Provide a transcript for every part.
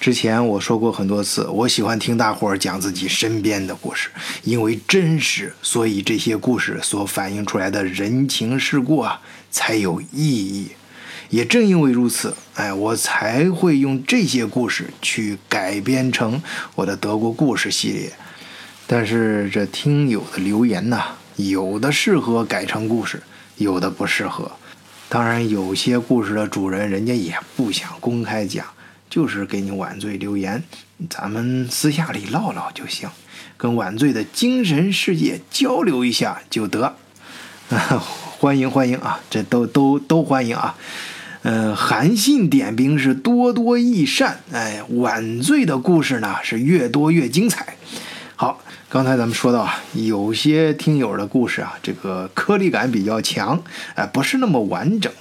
之前我说过很多次，我喜欢听大伙儿讲自己身边的故事，因为真实，所以这些故事所反映出来的人情世故啊才有意义。也正因为如此，哎，我才会用这些故事去改编成我的德国故事系列。但是这听友的留言呢，有的适合改成故事，有的不适合。当然，有些故事的主人人家也不想公开讲。就是给你晚醉留言，咱们私下里唠唠就行，跟晚醉的精神世界交流一下就得。欢迎欢迎啊，这都都都欢迎啊。嗯，韩信点兵是多多益善，哎，晚醉的故事呢是越多越精彩。刚才咱们说到啊，有些听友的故事啊，这个颗粒感比较强，哎，不是那么完整，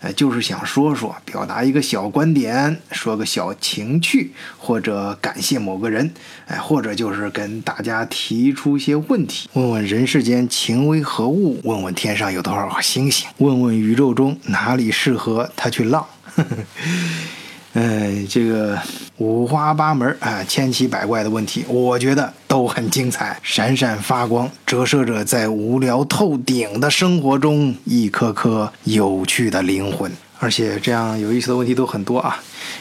哎，就是想说说，表达一个小观点，说个小情趣，或者感谢某个人，哎，或者就是跟大家提出一些问题，问问人世间情为何物，问问天上有多少星星，问问宇宙中哪里适合他去浪。嗯，这个五花八门啊，千奇百怪的问题，我觉得都很精彩，闪闪发光，折射着在无聊透顶的生活中一颗颗有趣的灵魂。而且这样有意思的问题都很多啊，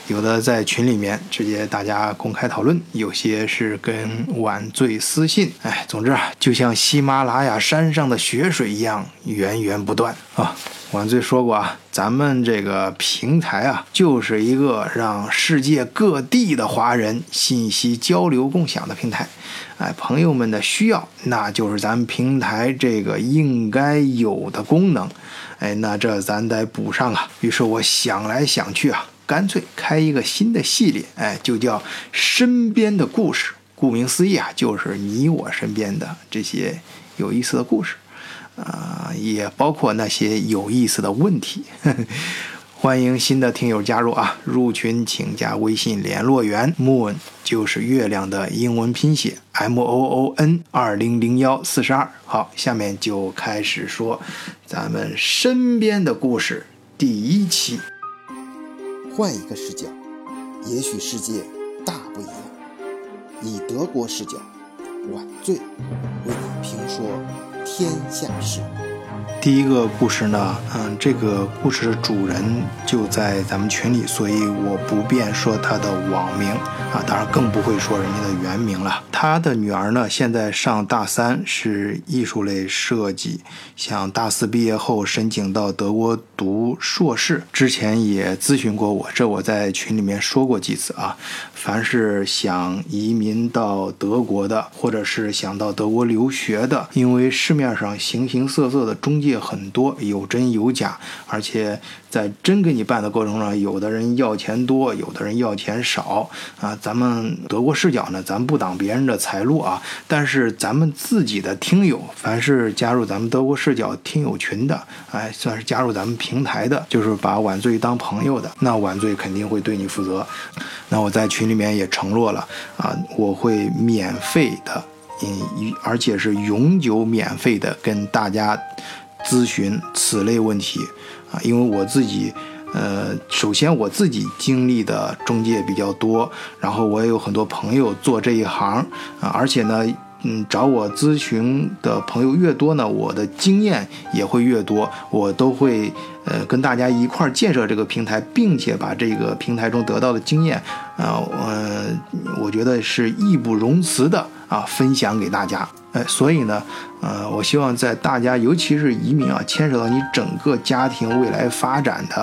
有的在群里面直接大家公开讨论，有些是跟晚醉私信。哎，总之啊，就像喜马拉雅山上的雪水一样源源不断啊。晚醉说过啊，咱们这个平台啊，就是一个让世界各地的华人信息交流共享的平台。哎，朋友们的需要，那就是咱们平台这个应该有的功能。哎，那这咱得补上啊。于是我想来想去啊，干脆开一个新的系列，哎，就叫身边的故事。顾名思义啊，就是你我身边的这些有意思的故事，啊，也包括那些有意思的问题。欢迎新的听友加入啊！入群请加微信联络员 moon，就是月亮的英文拼写 m o o n 二零零幺四十二。好，下面就开始说咱们身边的故事。第一期，换一个视角，也许世界大不一样。以德国视角，晚醉为你评说天下事。第一个故事呢，嗯，这个故事的主人就在咱们群里，所以我不便说他的网名啊，当然更不会说人家的原名了。他的女儿呢，现在上大三，是艺术类设计，想大四毕业后申请到德国读硕士。之前也咨询过我，这我在群里面说过几次啊。凡是想移民到德国的，或者是想到德国留学的，因为市面上形形色色的中介。很多，有真有假，而且在真给你办的过程中，有的人要钱多，有的人要钱少啊。咱们德国视角呢，咱不挡别人的财路啊。但是咱们自己的听友，凡是加入咱们德国视角听友群的，哎，算是加入咱们平台的，就是把晚醉当朋友的，那晚醉肯定会对你负责。那我在群里面也承诺了啊，我会免费的，嗯，而且是永久免费的跟大家。咨询此类问题啊，因为我自己，呃，首先我自己经历的中介比较多，然后我也有很多朋友做这一行啊，而且呢，嗯，找我咨询的朋友越多呢，我的经验也会越多，我都会呃跟大家一块儿建设这个平台，并且把这个平台中得到的经验啊，呃，我觉得是义不容辞的啊，分享给大家。哎，所以呢，呃，我希望在大家，尤其是移民啊，牵扯到你整个家庭未来发展的，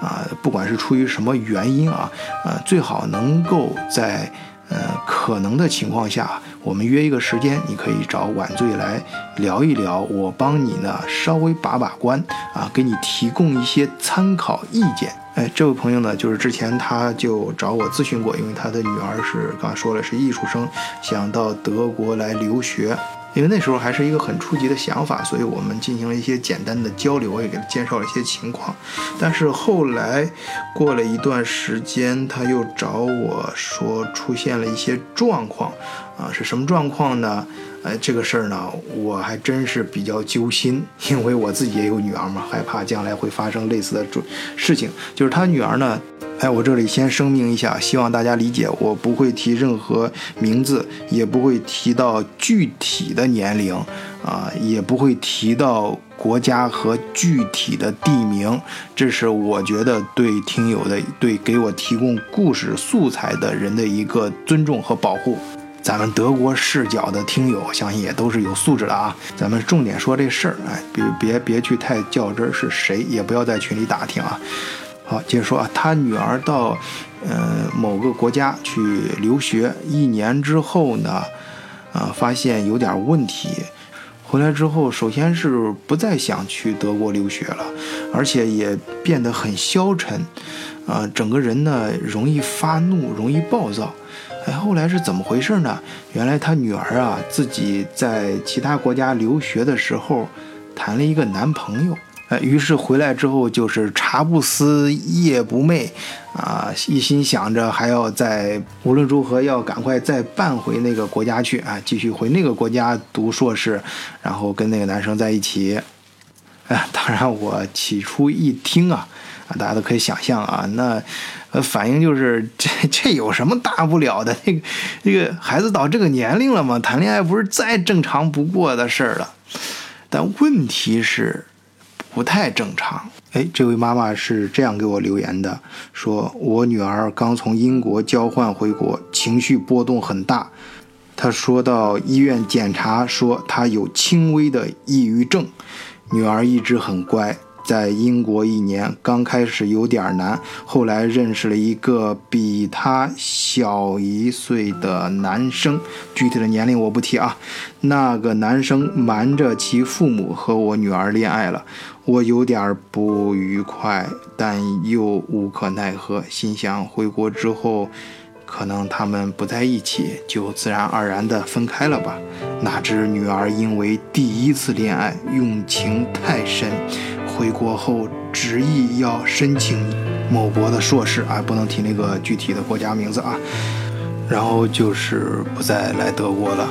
啊，不管是出于什么原因啊，呃，最好能够在呃可能的情况下，我们约一个时间，你可以找晚醉来聊一聊，我帮你呢稍微把把关啊，给你提供一些参考意见。哎，这位朋友呢，就是之前他就找我咨询过，因为他的女儿是刚才说了是艺术生，想到德国来留学。因为那时候还是一个很初级的想法，所以我们进行了一些简单的交流，也给他介绍了一些情况。但是后来过了一段时间，他又找我说出现了一些状况，啊，是什么状况呢？哎，这个事儿呢，我还真是比较揪心，因为我自己也有女儿嘛，害怕将来会发生类似的事情。就是他女儿呢。哎，我这里先声明一下，希望大家理解，我不会提任何名字，也不会提到具体的年龄，啊，也不会提到国家和具体的地名，这是我觉得对听友的、对给我提供故事素材的人的一个尊重和保护。咱们德国视角的听友，相信也都是有素质的啊。咱们重点说这事儿，哎，别别别去太较真儿是谁，也不要在群里打听啊。好，接着说啊，他女儿到，呃，某个国家去留学一年之后呢，啊，发现有点问题，回来之后，首先是不再想去德国留学了，而且也变得很消沉，啊，整个人呢容易发怒，容易暴躁。后来是怎么回事呢？原来他女儿啊，自己在其他国家留学的时候，谈了一个男朋友。呃，于是回来之后就是茶不思夜不寐，啊，一心想着还要再无论如何要赶快再办回那个国家去啊，继续回那个国家读硕士，然后跟那个男生在一起。哎，当然我起初一听啊，啊，大家都可以想象啊，那呃反应就是 这这有什么大不了的？那个那个孩子到这个年龄了嘛，谈恋爱不是再正常不过的事儿了。但问题是。不太正常。哎，这位妈妈是这样给我留言的：说我女儿刚从英国交换回国，情绪波动很大。她说到医院检查，说她有轻微的抑郁症。女儿一直很乖。在英国一年，刚开始有点难，后来认识了一个比他小一岁的男生，具体的年龄我不提啊。那个男生瞒着其父母和我女儿恋爱了，我有点不愉快，但又无可奈何，心想回国之后。可能他们不在一起，就自然而然的分开了吧。哪知女儿因为第一次恋爱用情太深，回国后执意要申请某国的硕士啊，不能提那个具体的国家名字啊。然后就是不再来德国了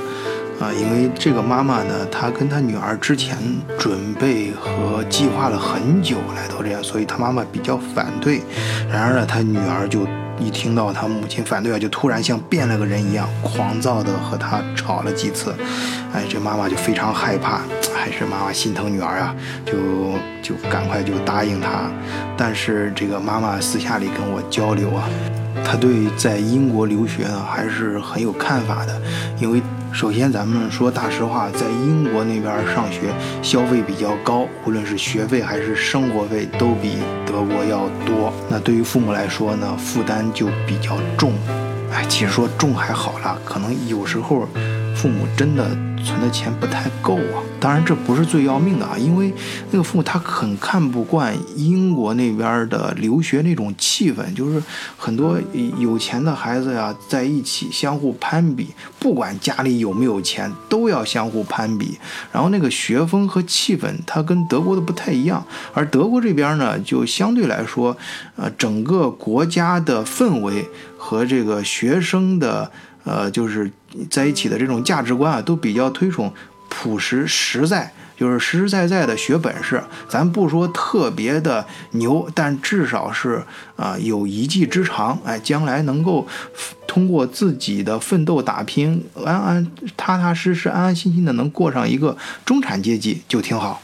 啊，因为这个妈妈呢，她跟她女儿之前准备和计划了很久来到这样，所以她妈妈比较反对。然而呢，她女儿就。一听到他母亲反对啊，就突然像变了个人一样，狂躁的和他吵了几次。哎，这妈妈就非常害怕，还是妈妈心疼女儿啊，就就赶快就答应他。但是这个妈妈私下里跟我交流啊，她对在英国留学呢还是很有看法的，因为。首先，咱们说大实话，在英国那边上学消费比较高，无论是学费还是生活费都比德国要多。那对于父母来说呢，负担就比较重。哎，其实说重还好啦，可能有时候父母真的。存的钱不太够啊，当然这不是最要命的啊，因为那个父母他很看不惯英国那边的留学那种气氛，就是很多有钱的孩子呀在一起相互攀比，不管家里有没有钱都要相互攀比，然后那个学风和气氛它跟德国的不太一样，而德国这边呢就相对来说，呃，整个国家的氛围和这个学生的。呃，就是在一起的这种价值观啊，都比较推崇朴实实在，就是实实在在的学本事。咱不说特别的牛，但至少是啊有一技之长，哎，将来能够通过自己的奋斗打拼，安安踏踏实实、安安心心的能过上一个中产阶级就挺好。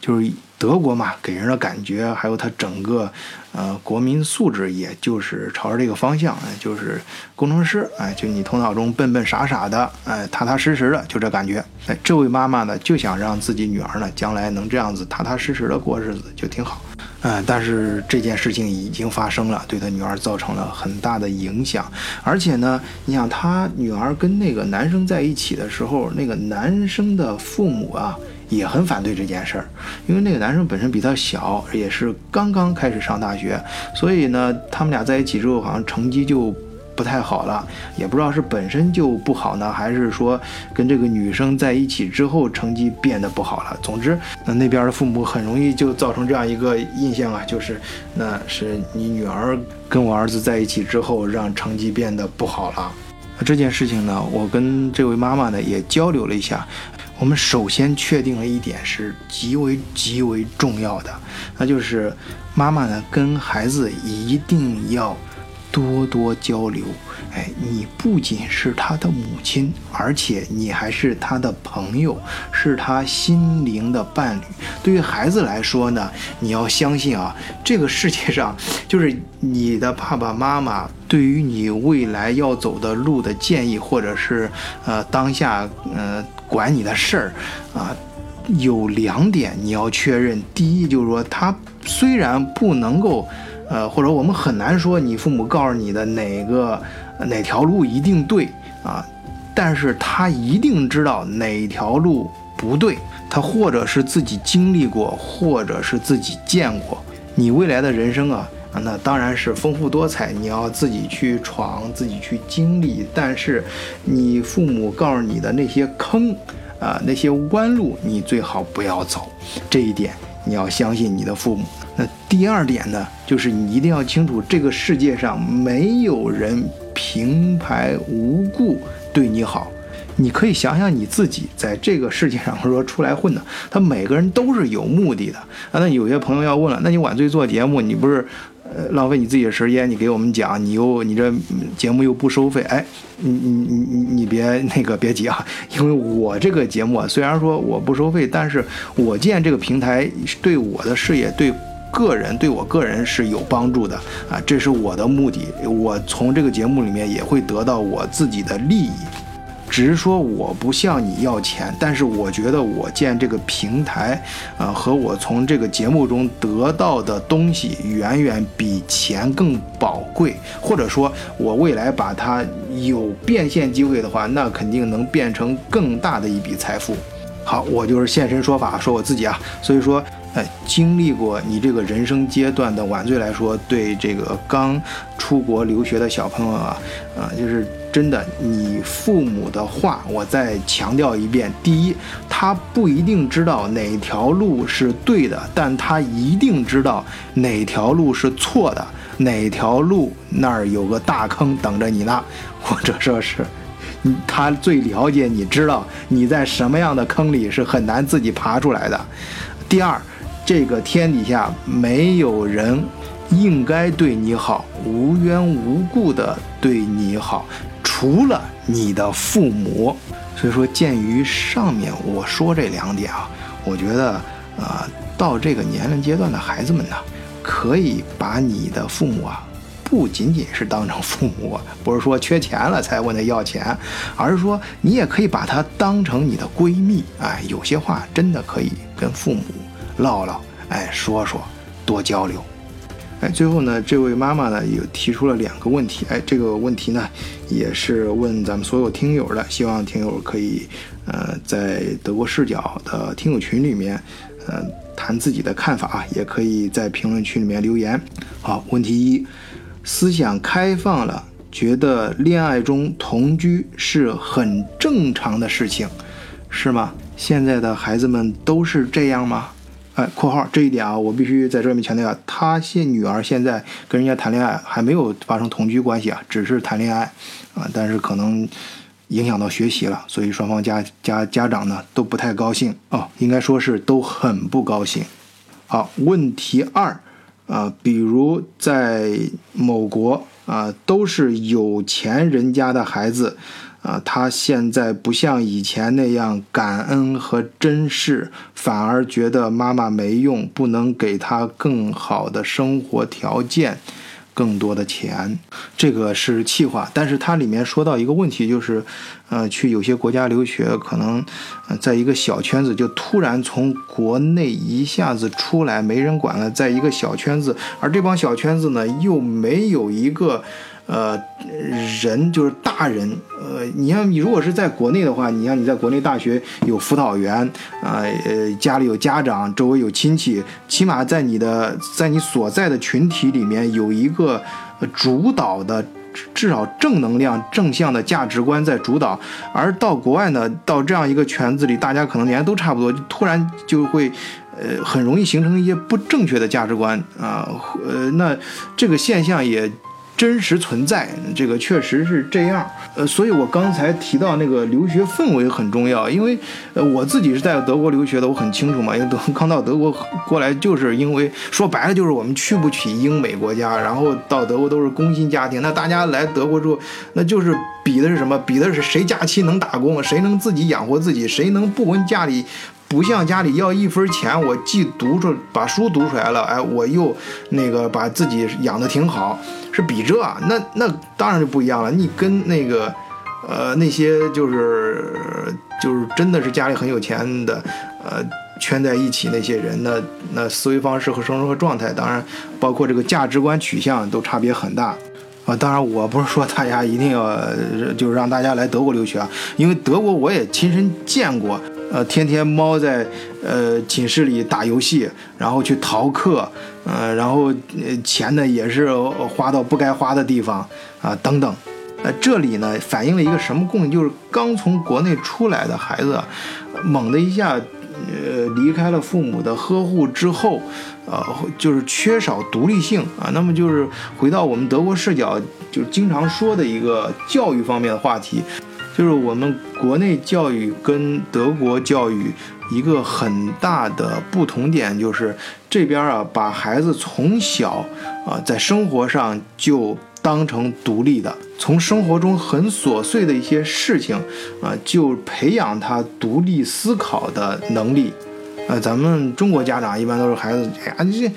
就是德国嘛，给人的感觉还有它整个。呃，国民素质也就是朝着这个方向，哎，就是工程师，哎，就你头脑中笨笨傻傻的，哎，踏踏实实的，就这感觉。哎，这位妈妈呢，就想让自己女儿呢，将来能这样子踏踏实实的过日子，就挺好。嗯，但是这件事情已经发生了，对她女儿造成了很大的影响。而且呢，你想，她女儿跟那个男生在一起的时候，那个男生的父母啊。也很反对这件事儿，因为那个男生本身比他小，也是刚刚开始上大学，所以呢，他们俩在一起之后，好像成绩就不太好了。也不知道是本身就不好呢，还是说跟这个女生在一起之后成绩变得不好了。总之，那那边的父母很容易就造成这样一个印象啊，就是那是你女儿跟我儿子在一起之后，让成绩变得不好了。那这件事情呢，我跟这位妈妈呢也交流了一下。我们首先确定了一点是极为极为重要的，那就是妈妈呢跟孩子一定要多多交流。哎，你不仅是他的母亲，而且你还是他的朋友，是他心灵的伴侣。对于孩子来说呢，你要相信啊，这个世界上就是你的爸爸妈妈对于你未来要走的路的建议，或者是呃当下呃管你的事儿啊，有两点你要确认。第一就是说，他虽然不能够，呃，或者我们很难说你父母告诉你的哪个。哪条路一定对啊？但是他一定知道哪条路不对。他或者是自己经历过，或者是自己见过。你未来的人生啊，那当然是丰富多彩。你要自己去闯，自己去经历。但是你父母告诉你的那些坑啊，那些弯路，你最好不要走。这一点你要相信你的父母。那第二点呢，就是你一定要清楚，这个世界上没有人。平白无故对你好，你可以想想你自己在这个世界上 说出来混的，他每个人都是有目的的啊。那有些朋友要问了，那你晚醉做节目，你不是呃浪费你自己的时间？你给我们讲，你又你这节目又不收费，哎，你你你你你别那个别急啊，因为我这个节目啊，虽然说我不收费，但是我建这个平台对我的事业对。个人对我个人是有帮助的啊，这是我的目的。我从这个节目里面也会得到我自己的利益，只是说我不向你要钱。但是我觉得我建这个平台，啊，和我从这个节目中得到的东西远远比钱更宝贵。或者说，我未来把它有变现机会的话，那肯定能变成更大的一笔财富。好，我就是现身说法，说我自己啊。所以说。哎，经历过你这个人生阶段的晚醉来说，对这个刚出国留学的小朋友啊，啊，就是真的，你父母的话，我再强调一遍：第一，他不一定知道哪条路是对的，但他一定知道哪条路是错的，哪条路那儿有个大坑等着你呢，或者说是，他最了解，你知道你在什么样的坑里是很难自己爬出来的。第二。这个天底下没有人应该对你好，无缘无故的对你好，除了你的父母。所以说，鉴于上面我说这两点啊，我觉得，呃，到这个年龄阶段的孩子们呢，可以把你的父母啊，不仅仅是当成父母，不是说缺钱了才问他要钱，而是说你也可以把他当成你的闺蜜。哎，有些话真的可以跟父母。唠唠，哎，说说，多交流，哎，最后呢，这位妈妈呢也提出了两个问题，哎，这个问题呢也是问咱们所有听友的，希望听友可以，呃，在德国视角的听友群里面，呃，谈自己的看法啊，也可以在评论区里面留言。好，问题一，思想开放了，觉得恋爱中同居是很正常的事情，是吗？现在的孩子们都是这样吗？哎，括号这一点啊，我必须在这里面强调，他现女儿现在跟人家谈恋爱，还没有发生同居关系啊，只是谈恋爱啊，但是可能影响到学习了，所以双方家家家长呢都不太高兴哦，应该说是都很不高兴。好，问题二啊，比如在某国啊，都是有钱人家的孩子。啊，他现在不像以前那样感恩和珍视，反而觉得妈妈没用，不能给他更好的生活条件，更多的钱，这个是气话。但是它里面说到一个问题，就是，呃，去有些国家留学，可能，在一个小圈子就突然从国内一下子出来，没人管了，在一个小圈子，而这帮小圈子呢，又没有一个。呃，人就是大人。呃，你像你如果是在国内的话，你像你在国内大学有辅导员啊，呃，家里有家长，周围有亲戚，起码在你的在你所在的群体里面有一个主导的，至少正能量、正向的价值观在主导。而到国外呢，到这样一个圈子里，大家可能年龄都差不多，就突然就会 呃很容易形成一些不正确的价值观啊。呃，那这个现象也。真实存在，这个确实是这样。呃，所以我刚才提到那个留学氛围很重要，因为呃我自己是在德国留学的，我很清楚嘛。因为德刚到德国过来，就是因为说白了就是我们去不起英美国家，然后到德国都是工薪家庭，那大家来德国之后，那就是比的是什么？比的是谁假期能打工，谁能自己养活自己，谁能不跟家里。不向家里要一分钱，我既读出把书读出来了，哎，我又那个把自己养的挺好，是比这，那那当然就不一样了。你跟那个，呃，那些就是就是真的是家里很有钱的，呃，圈在一起那些人，那那思维方式和生活状态，当然包括这个价值观取向都差别很大啊。当然，我不是说大家一定要就是让大家来德国留学啊，因为德国我也亲身见过。呃，天天猫在呃寝室里打游戏，然后去逃课，呃，然后钱呢也是花到不该花的地方啊，等等。呃，这里呢反映了一个什么共性？就是刚从国内出来的孩子，猛的一下，呃，离开了父母的呵护之后，呃，就是缺少独立性啊。那么就是回到我们德国视角，就是经常说的一个教育方面的话题。就是我们国内教育跟德国教育一个很大的不同点，就是这边啊，把孩子从小啊在生活上就当成独立的，从生活中很琐碎的一些事情啊，就培养他独立思考的能力。呃，咱们中国家长一般都是孩子，哎呀，你这。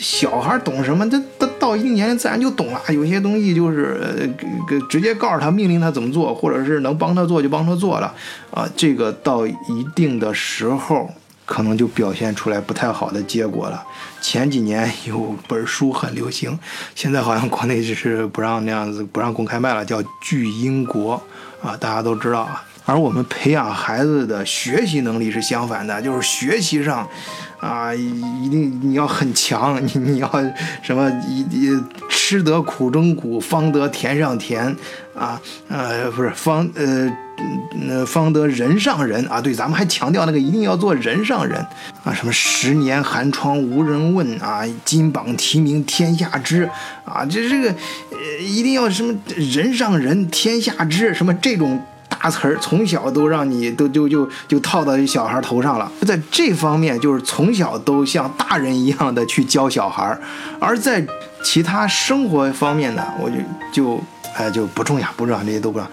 小孩懂什么？他他到一定年龄自然就懂了。有些东西就是给给直接告诉他，命令他怎么做，或者是能帮他做就帮他做了。啊，这个到一定的时候，可能就表现出来不太好的结果了。前几年有本书很流行，现在好像国内就是不让那样子，不让公开卖了，叫《巨婴国》啊，大家都知道啊。而我们培养孩子的学习能力是相反的，就是学习上。啊，一定你要很强，你你要什么？一一吃得苦中苦，方得甜上甜，啊，呃，不是方呃，那方得人上人啊。对，咱们还强调那个一定要做人上人啊。什么十年寒窗无人问啊，金榜题名天下知啊。这这个呃，一定要什么人上人，天下知什么这种。大词儿从小都让你都就就就套到小孩头上了，在这方面就是从小都像大人一样的去教小孩，而在其他生活方面呢，我就就哎就不重要，不重要，这些都不重要。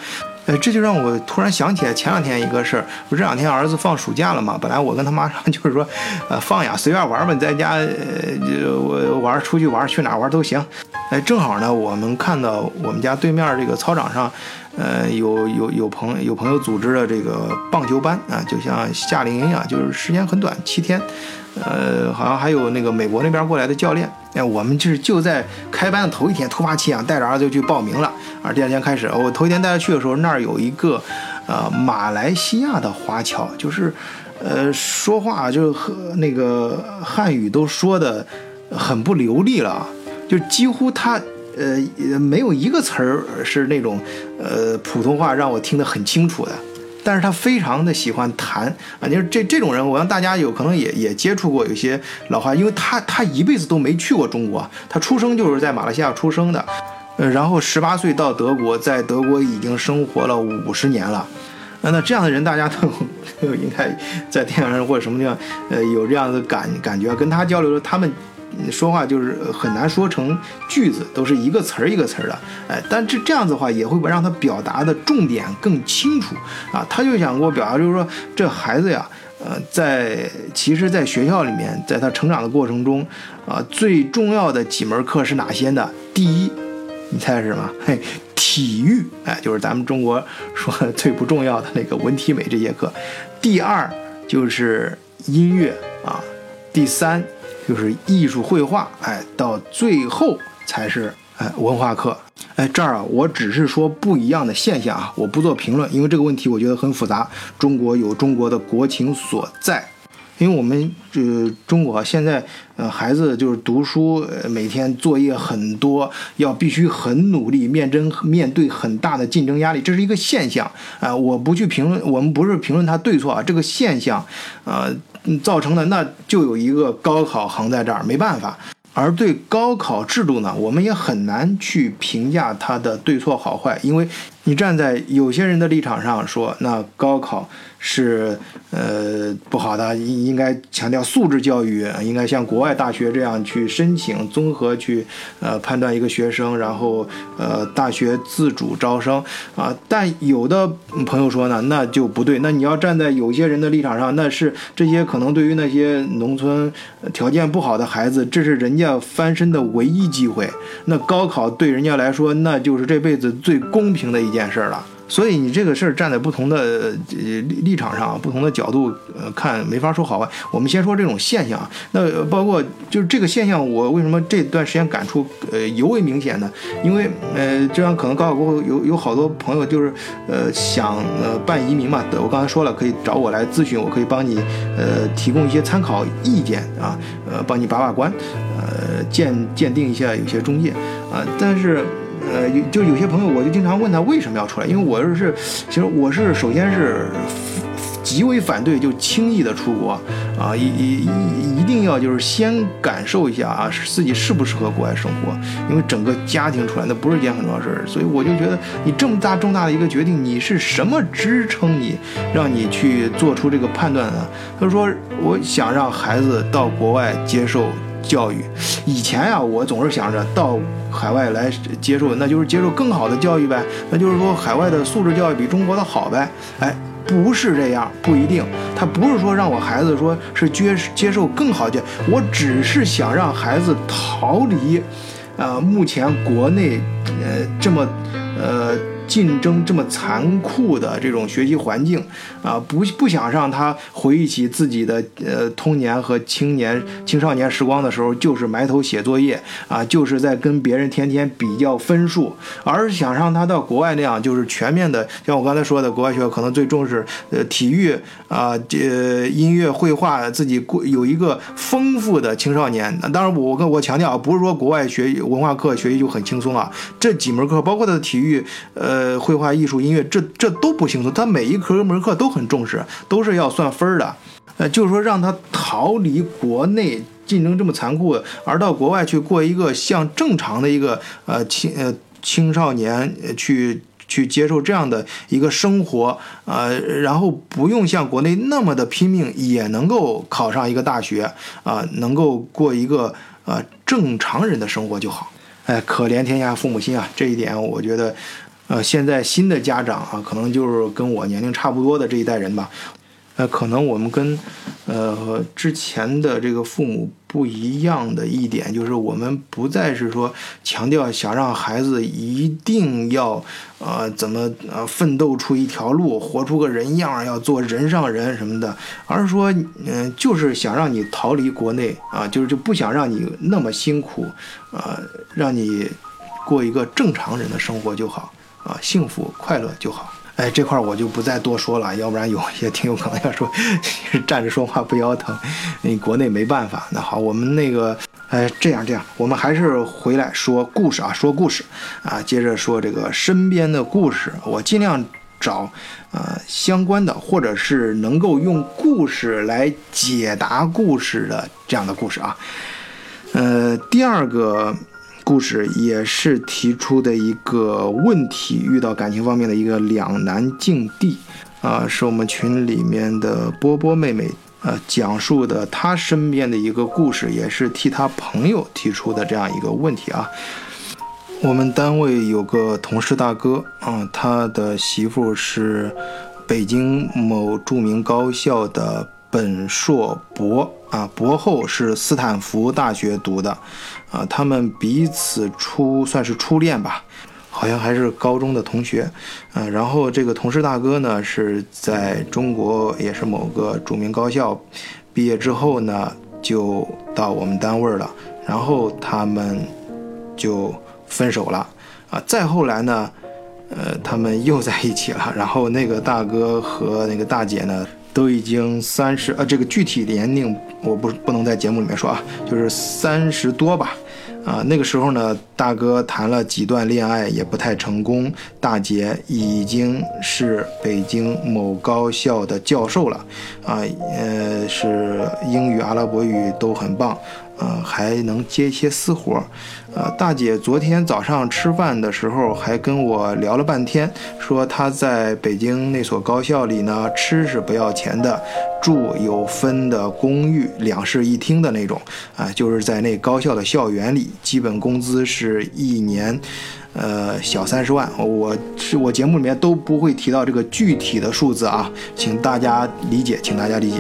呃，这就让我突然想起来前两天一个事儿，不这两天儿子放暑假了嘛，本来我跟他妈 就是说，呃放呀随便玩吧，在家呃我玩出去玩去哪玩都行。哎，正好呢，我们看到我们家对面这个操场上。呃，有有有朋有朋友组织的这个棒球班啊，就像夏令营一样，就是时间很短，七天。呃，好像还有那个美国那边过来的教练。哎，我们就是就在开班的头一天突发奇想，带着儿子就去报名了。啊，第二天开始，我头一天带他去的时候，那儿有一个呃马来西亚的华侨，就是呃说话就是和那个汉语都说的很不流利了，就几乎他。呃，没有一个词儿是那种，呃，普通话让我听得很清楚的。但是他非常的喜欢谈啊，你说这这种人，我让大家有可能也也接触过有些老话，因为他他一辈子都没去过中国，他出生就是在马来西亚出生的，呃，然后十八岁到德国，在德国已经生活了五十年了。那这样的人，大家都 都应该在电影上或者什么地方，呃，有这样的感感觉，跟他交流，他们。说话就是很难说成句子，都是一个词儿一个词儿的，哎，但这这样子的话也会让他表达的重点更清楚啊。他就想给我表达，就是说这孩子呀，呃，在其实，在学校里面，在他成长的过程中，啊，最重要的几门课是哪些呢？第一，你猜是什么？嘿，体育，哎，就是咱们中国说最不重要的那个文体美这节课。第二就是音乐啊，第三。就是艺术绘画，哎，到最后才是哎文化课，哎这儿啊，我只是说不一样的现象啊，我不做评论，因为这个问题我觉得很复杂。中国有中国的国情所在，因为我们这中国现在呃孩子就是读书，每天作业很多，要必须很努力，面真面对很大的竞争压力，这是一个现象啊。我不去评论，我们不是评论它对错啊，这个现象，呃。造成的那就有一个高考横在这儿，没办法。而对高考制度呢，我们也很难去评价它的对错好坏，因为你站在有些人的立场上说，那高考。是呃不好的，应应该强调素质教育，应该像国外大学这样去申请，综合去呃判断一个学生，然后呃大学自主招生啊。但有的朋友说呢，那就不对，那你要站在有些人的立场上，那是这些可能对于那些农村条件不好的孩子，这是人家翻身的唯一机会。那高考对人家来说，那就是这辈子最公平的一件事了。所以你这个事儿站在不同的立立场上、不同的角度呃看，没法说好坏。我们先说这种现象，那包括就是这个现象，我为什么这段时间感触呃尤为明显呢？因为呃，这样可能高考过后有有好多朋友就是呃想呃办移民嘛，我刚才说了可以找我来咨询，我可以帮你呃提供一些参考意见啊，呃帮你把把关，呃鉴鉴定一下有些中介啊，但是。呃，有就有些朋友，我就经常问他为什么要出来，因为我是，其实我是首先是极为反对就轻易的出国啊，一一一一定要就是先感受一下啊，自己适不适合国外生活，因为整个家庭出来那不是一件很重要的事儿，所以我就觉得你这么大重大的一个决定，你是什么支撑你让你去做出这个判断呢？他说我想让孩子到国外接受。教育，以前呀，我总是想着到海外来接受，那就是接受更好的教育呗，那就是说海外的素质教育比中国的好呗。哎，不是这样，不一定。他不是说让我孩子说是接接受更好的，我只是想让孩子逃离，呃，目前国内呃这么呃。竞争这么残酷的这种学习环境啊，不不想让他回忆起自己的呃童年和青年青少年时光的时候，就是埋头写作业啊，就是在跟别人天天比较分数，而是想让他到国外那样，就是全面的，像我刚才说的，国外学校可能最重视呃体育啊，这音乐、绘画，自己有一个丰富的青少年。当然，我跟我强调啊，不是说国外学文化课学习就很轻松啊，这几门课，包括他的体育，呃。呃，绘画、艺术、音乐，这这都不轻松。他每一科门课都很重视，都是要算分的。呃，就是说让他逃离国内竞争这么残酷，而到国外去过一个像正常的一个呃青呃青少年去去接受这样的一个生活，呃，然后不用像国内那么的拼命，也能够考上一个大学啊，能够过一个呃正常人的生活就好。哎，可怜天下父母心啊！这一点我觉得。呃，现在新的家长啊，可能就是跟我年龄差不多的这一代人吧。呃，可能我们跟呃之前的这个父母不一样的一点，就是我们不再是说强调想让孩子一定要呃怎么呃奋斗出一条路，活出个人样，要做人上人什么的，而是说嗯，就是想让你逃离国内啊，就是就不想让你那么辛苦，呃，让你过一个正常人的生活就好。啊，幸福快乐就好。哎，这块我就不再多说了，要不然有些听友可能要说站着说话不腰疼。你国内没办法。那好，我们那个，哎，这样这样，我们还是回来说故事啊，说故事啊，接着说这个身边的故事。我尽量找呃相关的，或者是能够用故事来解答故事的这样的故事啊。呃，第二个。故事也是提出的一个问题，遇到感情方面的一个两难境地，啊，是我们群里面的波波妹妹，呃，讲述的她身边的一个故事，也是替她朋友提出的这样一个问题啊。我们单位有个同事大哥啊，他的媳妇是北京某著名高校的本硕博啊，博后是斯坦福大学读的。啊，他们彼此初算是初恋吧，好像还是高中的同学。嗯，然后这个同事大哥呢，是在中国也是某个著名高校毕业之后呢，就到我们单位了。然后他们就分手了。啊，再后来呢，呃，他们又在一起了。然后那个大哥和那个大姐呢？都已经三十，呃，这个具体年龄我不不能在节目里面说啊，就是三十多吧，啊，那个时候呢，大哥谈了几段恋爱也不太成功，大姐已经是北京某高校的教授了，啊，呃，是英语、阿拉伯语都很棒，呃，还能接一些私活儿。呃，大姐昨天早上吃饭的时候还跟我聊了半天，说她在北京那所高校里呢，吃是不要钱的，住有分的公寓，两室一厅的那种，啊、就是在那高校的校园里，基本工资是一年。呃，小三十万，我是我节目里面都不会提到这个具体的数字啊，请大家理解，请大家理解。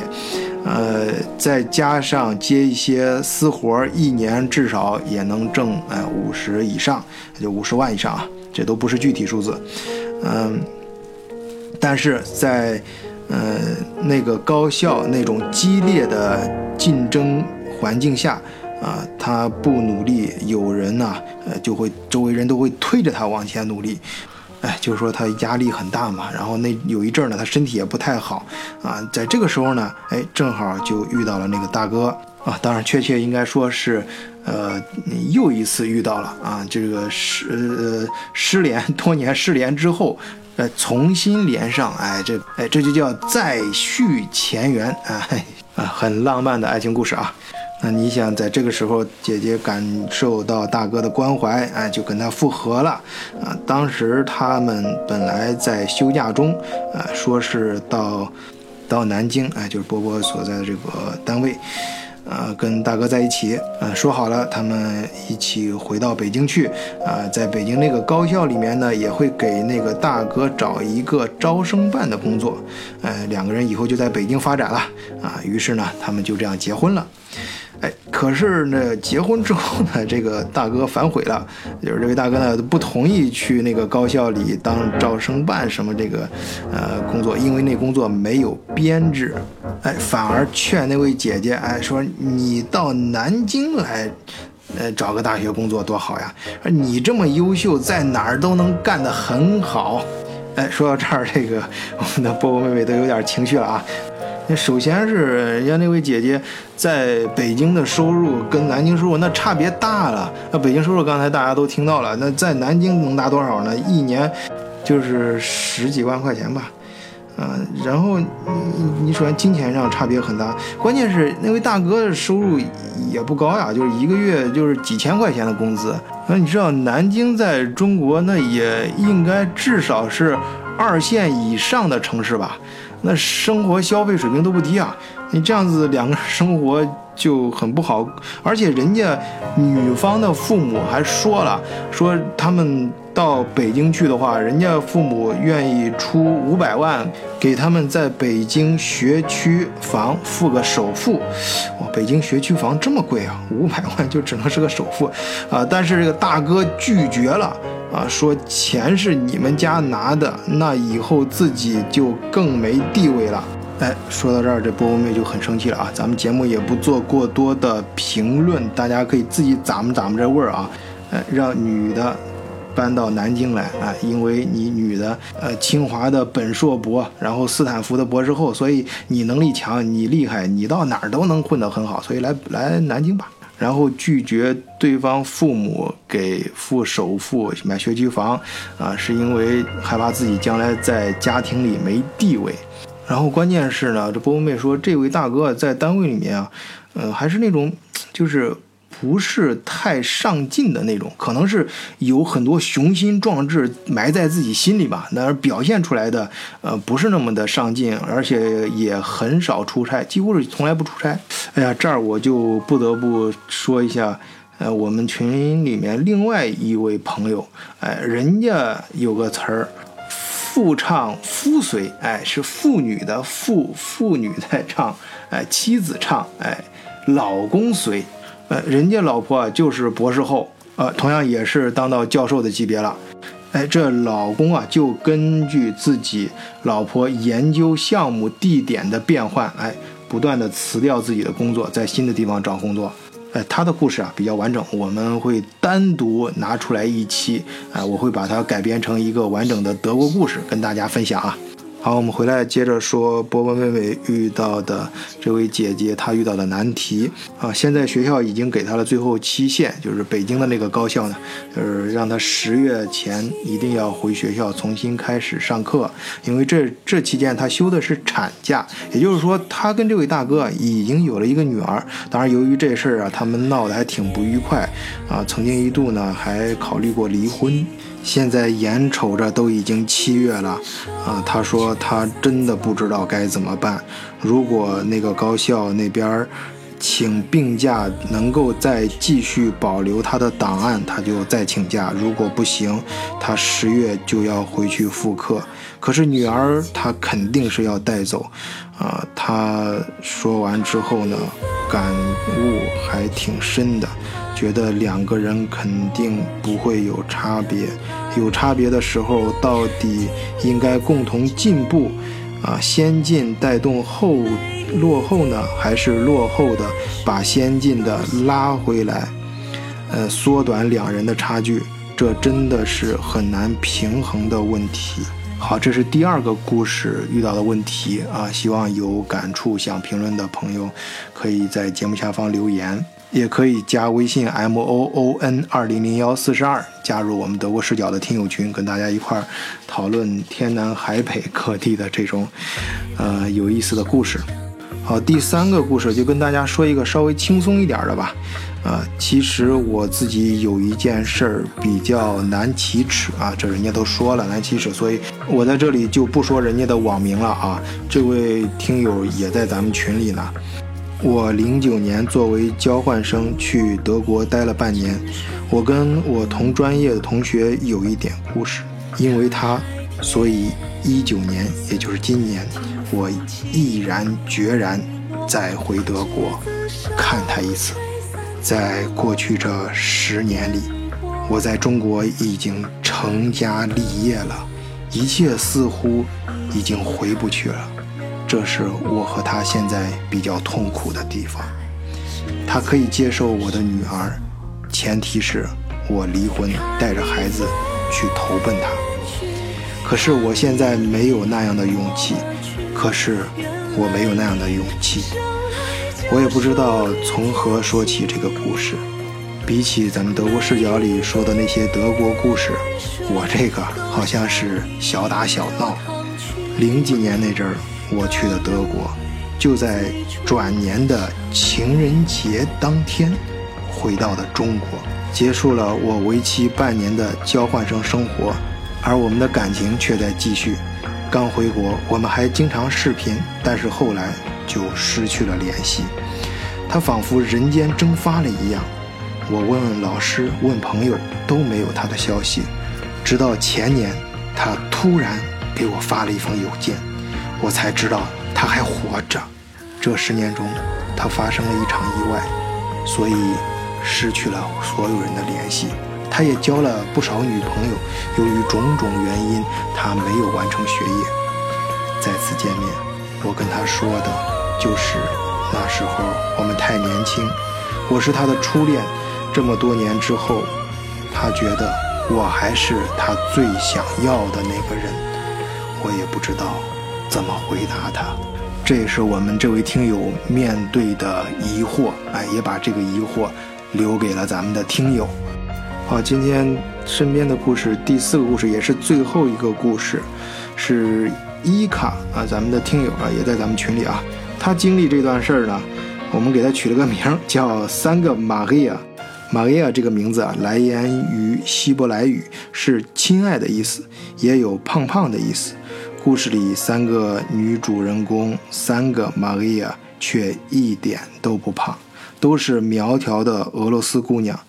呃，再加上接一些私活儿，一年至少也能挣哎五十以上，就五十万以上啊，这都不是具体数字。嗯，但是在呃那个高校那种激烈的竞争环境下。啊，他不努力，有人呢、呃，就会周围人都会推着他往前努力，哎，就是说他压力很大嘛。然后那有一阵儿呢，他身体也不太好啊，在这个时候呢，哎，正好就遇到了那个大哥啊，当然确切应该说是，呃，又一次遇到了啊，这个失呃失联 多年失联之后，呃，重新连上，哎，这哎这就叫再续前缘，哎 啊，很浪漫的爱情故事啊。那你想，在这个时候，姐姐感受到大哥的关怀，哎，就跟他复合了，啊，当时他们本来在休假中，啊，说是到到南京，哎，就是波波所在的这个单位，呃，跟大哥在一起，啊，说好了，他们一起回到北京去，啊，在北京那个高校里面呢，也会给那个大哥找一个招生办的工作，呃，两个人以后就在北京发展了，啊，于是呢，他们就这样结婚了。哎，可是呢，结婚之后呢，这个大哥反悔了，就是这位大哥呢不同意去那个高校里当招生办什么这个，呃，工作，因为那工作没有编制，哎，反而劝那位姐姐，哎，说你到南京来，呃，找个大学工作多好呀，你这么优秀，在哪儿都能干得很好。哎，说到这儿，这个我们的波波妹妹都有点情绪了啊。那首先是人家那位姐姐在北京的收入跟南京收入那差别大了。那北京收入刚才大家都听到了，那在南京能拿多少呢？一年就是十几万块钱吧。啊，然后你你首先金钱上差别很大，关键是那位大哥的收入也不高呀，就是一个月就是几千块钱的工资。那你知道南京在中国那也应该至少是二线以上的城市吧？那生活消费水平都不低啊！你这样子两个人生活就很不好，而且人家女方的父母还说了，说他们到北京去的话，人家父母愿意出五百万给他们在北京学区房付个首付。哇，北京学区房这么贵啊，五百万就只能是个首付啊！但是这个大哥拒绝了。啊，说钱是你们家拿的，那以后自己就更没地位了。哎，说到这儿，这波波妹就很生气了啊！咱们节目也不做过多的评论，大家可以自己咂摸咂摸这味儿啊。呃，让女的搬到南京来啊，因为你女的呃清华的本硕博，然后斯坦福的博士后，所以你能力强，你厉害，你到哪儿都能混得很好，所以来来南京吧。然后拒绝对方父母给付首付买学区房，啊，是因为害怕自己将来在家庭里没地位。然后关键是呢，这波波妹说，这位大哥在单位里面啊，嗯，还是那种就是不是太上进的那种，可能是有很多雄心壮志埋在自己心里吧，那表现出来的呃不是那么的上进，而且也很少出差，几乎是从来不出差。哎呀，这儿我就不得不说一下，呃，我们群里面另外一位朋友，哎，人家有个词儿。妇唱夫随，哎，是妇女的妇，妇女在唱，哎，妻子唱，哎，老公随，呃，人家老婆啊就是博士后，呃，同样也是当到教授的级别了，哎，这老公啊就根据自己老婆研究项目地点的变换，哎，不断的辞掉自己的工作，在新的地方找工作。哎，他的故事啊比较完整，我们会单独拿出来一期，哎，我会把它改编成一个完整的德国故事跟大家分享啊。好，我们回来接着说波波妹妹遇到的这位姐姐，她遇到的难题啊。现在学校已经给她了最后期限，就是北京的那个高校呢，就是让她十月前一定要回学校重新开始上课，因为这这期间她休的是产假，也就是说她跟这位大哥已经有了一个女儿。当然，由于这事儿啊，他们闹得还挺不愉快啊，曾经一度呢还考虑过离婚。现在眼瞅着都已经七月了，啊，他说他真的不知道该怎么办。如果那个高校那边请病假能够再继续保留他的档案，他就再请假；如果不行，他十月就要回去复课。可是女儿他肯定是要带走，啊，他说完之后呢，感悟还挺深的。觉得两个人肯定不会有差别，有差别的时候，到底应该共同进步，啊，先进带动后落后呢，还是落后的把先进的拉回来，呃，缩短两人的差距，这真的是很难平衡的问题。好，这是第二个故事遇到的问题啊，希望有感触想评论的朋友，可以在节目下方留言。也可以加微信 m o o n 二零零幺四十二，加入我们德国视角的听友群，跟大家一块儿讨论天南海北各地的这种，呃有意思的故事。好，第三个故事就跟大家说一个稍微轻松一点的吧。啊，其实我自己有一件事儿比较难启齿啊，这人家都说了难启齿，所以我在这里就不说人家的网名了啊。这位听友也在咱们群里呢。我零九年作为交换生去德国待了半年，我跟我同专业的同学有一点故事，因为他，所以一九年，也就是今年，我毅然决然再回德国看他一次。在过去这十年里，我在中国已经成家立业了，一切似乎已经回不去了。这是我和他现在比较痛苦的地方。他可以接受我的女儿，前提是我离婚，带着孩子去投奔他。可是我现在没有那样的勇气，可是我没有那样的勇气。我也不知道从何说起这个故事。比起咱们德国视角里说的那些德国故事，我这个好像是小打小闹。零几年那阵儿。我去的德国，就在转年的情人节当天，回到了中国，结束了我为期半年的交换生生活，而我们的感情却在继续。刚回国，我们还经常视频，但是后来就失去了联系。他仿佛人间蒸发了一样。我问问老师，问朋友，都没有他的消息。直到前年，他突然给我发了一封邮件。我才知道他还活着。这十年中，他发生了一场意外，所以失去了所有人的联系。他也交了不少女朋友，由于种种原因，他没有完成学业。再次见面，我跟他说的就是那时候我们太年轻，我是他的初恋。这么多年之后，他觉得我还是他最想要的那个人。我也不知道。怎么回答他？这也是我们这位听友面对的疑惑，哎，也把这个疑惑留给了咱们的听友。好，今天身边的故事，第四个故事也是最后一个故事，是伊卡啊，咱们的听友啊，也在咱们群里啊。他经历这段事儿呢，我们给他取了个名叫“三个玛利亚”。玛利亚这个名字啊，来源于希伯来语，是“亲爱的”意思，也有“胖胖”的意思。故事里三个女主人公，三个玛利亚，却一点都不胖，都是苗条的俄罗斯姑娘。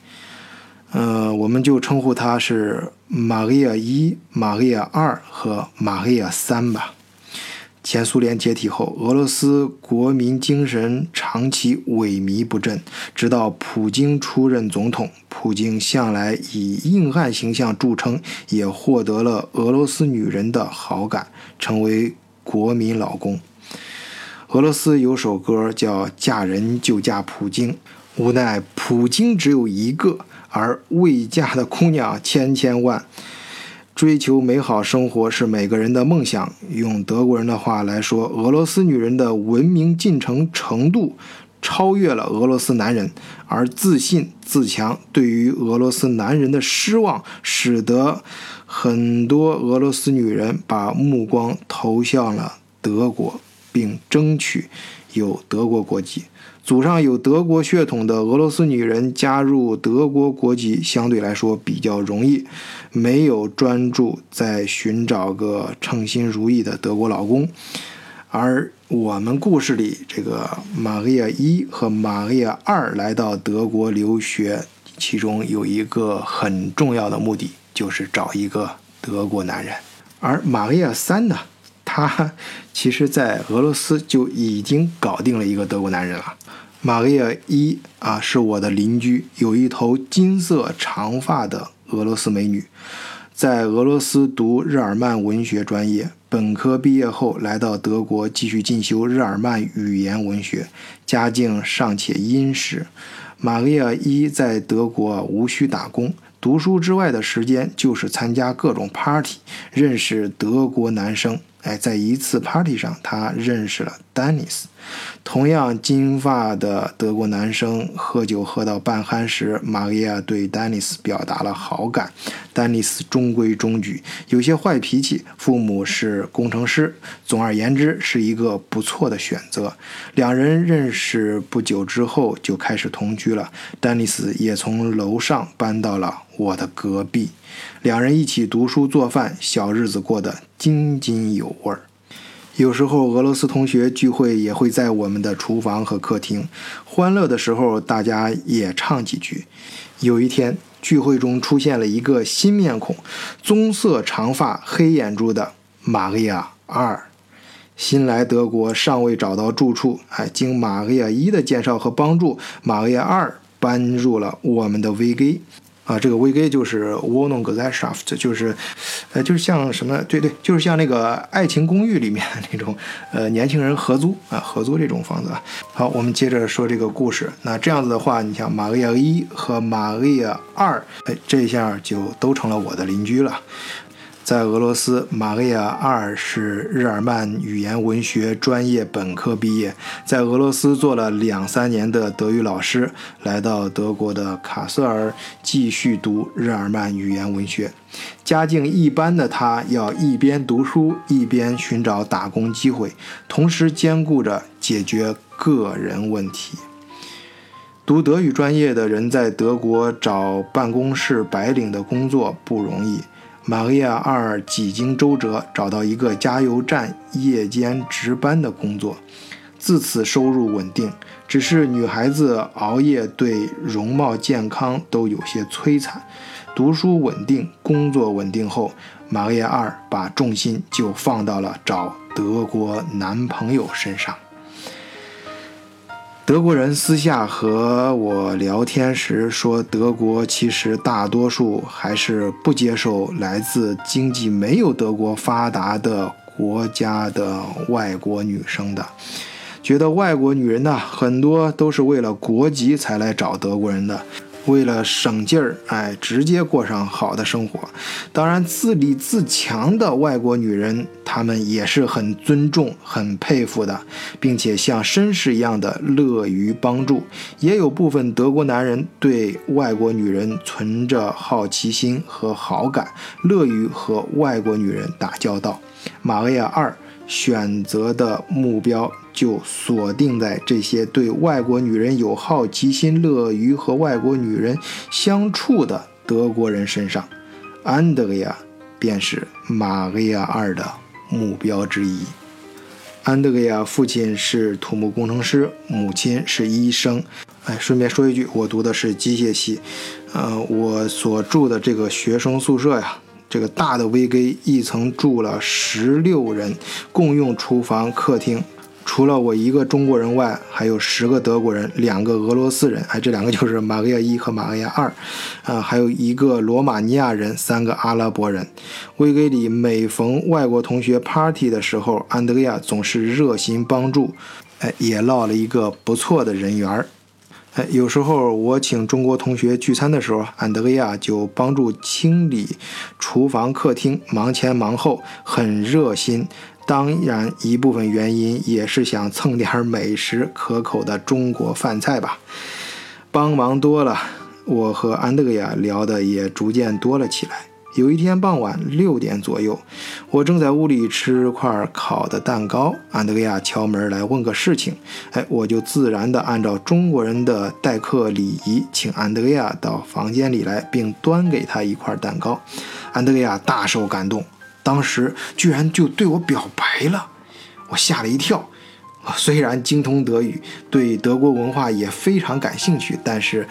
呃，我们就称呼她是玛利亚一、玛利亚二和玛利亚三吧。前苏联解体后，俄罗斯国民精神长期萎靡不振，直到普京出任总统。普京向来以硬汉形象著称，也获得了俄罗斯女人的好感，成为国民老公。俄罗斯有首歌叫《嫁人就嫁普京》，无奈普京只有一个，而未嫁的姑娘千千万。追求美好生活是每个人的梦想。用德国人的话来说，俄罗斯女人的文明进程程度超越了俄罗斯男人，而自信自强对于俄罗斯男人的失望，使得很多俄罗斯女人把目光投向了德国，并争取有德国国籍。祖上有德国血统的俄罗斯女人加入德国国籍相对来说比较容易，没有专注在寻找个称心如意的德国老公。而我们故事里这个玛利亚一和玛利亚二来到德国留学，其中有一个很重要的目的，就是找一个德国男人。而玛利亚三呢，她其实在俄罗斯就已经搞定了一个德国男人了。玛利亚一啊，是我的邻居，有一头金色长发的俄罗斯美女，在俄罗斯读日耳曼文学专业，本科毕业后来到德国继续进修日耳曼语言文学，家境尚且殷实。玛利亚一在德国无需打工，读书之外的时间就是参加各种 party，认识德国男生。哎，在一次 party 上，她认识了丹尼斯。同样金发的德国男生喝酒喝到半酣时，玛利亚对丹尼斯表达了好感。丹尼斯中规中矩，有些坏脾气，父母是工程师。总而言之，是一个不错的选择。两人认识不久之后就开始同居了。丹尼斯也从楼上搬到了我的隔壁，两人一起读书做饭，小日子过得津津有味儿。有时候俄罗斯同学聚会也会在我们的厨房和客厅，欢乐的时候大家也唱几句。有一天聚会中出现了一个新面孔，棕色长发、黑眼珠的玛利亚二。新来德国尚未找到住处，哎，经玛利亚一的介绍和帮助，玛利亚二搬入了我们的 VG。啊，这个 VG 就是 w o h n u n g s e s h a f t 就是，呃，就是像什么？对对，就是像那个《爱情公寓》里面那种，呃，年轻人合租啊，合租这种房子。好，我们接着说这个故事。那这样子的话，你像玛利亚一和玛利亚二，哎，这下就都成了我的邻居了。在俄罗斯，玛利亚二是日耳曼语言文学专业本科毕业，在俄罗斯做了两三年的德语老师，来到德国的卡塞尔继续读日耳曼语言文学。家境一般的他，要一边读书一边寻找打工机会，同时兼顾着解决个人问题。读德语专业的人在德国找办公室白领的工作不容易。玛利亚二几经周折，找到一个加油站夜间值班的工作，自此收入稳定。只是女孩子熬夜对容貌健康都有些摧残。读书稳定，工作稳定后，玛利亚二把重心就放到了找德国男朋友身上。德国人私下和我聊天时说，德国其实大多数还是不接受来自经济没有德国发达的国家的外国女生的，觉得外国女人呢，很多都是为了国籍才来找德国人的。为了省劲儿，哎，直接过上好的生活。当然，自立自强的外国女人，她们也是很尊重、很佩服的，并且像绅士一样的乐于帮助。也有部分德国男人对外国女人存着好奇心和好感，乐于和外国女人打交道。玛利亚二。选择的目标就锁定在这些对外国女人有好奇心、乐于和外国女人相处的德国人身上。安德烈亚便是玛利亚二的目标之一。安德烈亚父亲是土木工程师，母亲是医生。哎，顺便说一句，我读的是机械系。呃，我所住的这个学生宿舍呀。这个大的 VG 一层住了十六人，共用厨房、客厅。除了我一个中国人外，还有十个德国人，两个俄罗斯人，哎，这两个就是玛利亚一和玛利亚二，啊，还有一个罗马尼亚人，三个阿拉伯人。VG 里每逢外国同学 party 的时候，安德烈亚总是热心帮助，哎，也落了一个不错的人缘儿。哎，有时候我请中国同学聚餐的时候，安德烈亚就帮助清理厨房、客厅，忙前忙后，很热心。当然，一部分原因也是想蹭点美食可口的中国饭菜吧。帮忙多了，我和安德烈亚聊的也逐渐多了起来。有一天傍晚六点左右，我正在屋里吃块烤的蛋糕，安德烈亚敲门来问个事情。哎，我就自然的按照中国人的待客礼仪，请安德烈亚到房间里来，并端给他一块蛋糕。安德烈亚大受感动，当时居然就对我表白了，我吓了一跳。我虽然精通德语，对德国文化也非常感兴趣，但是。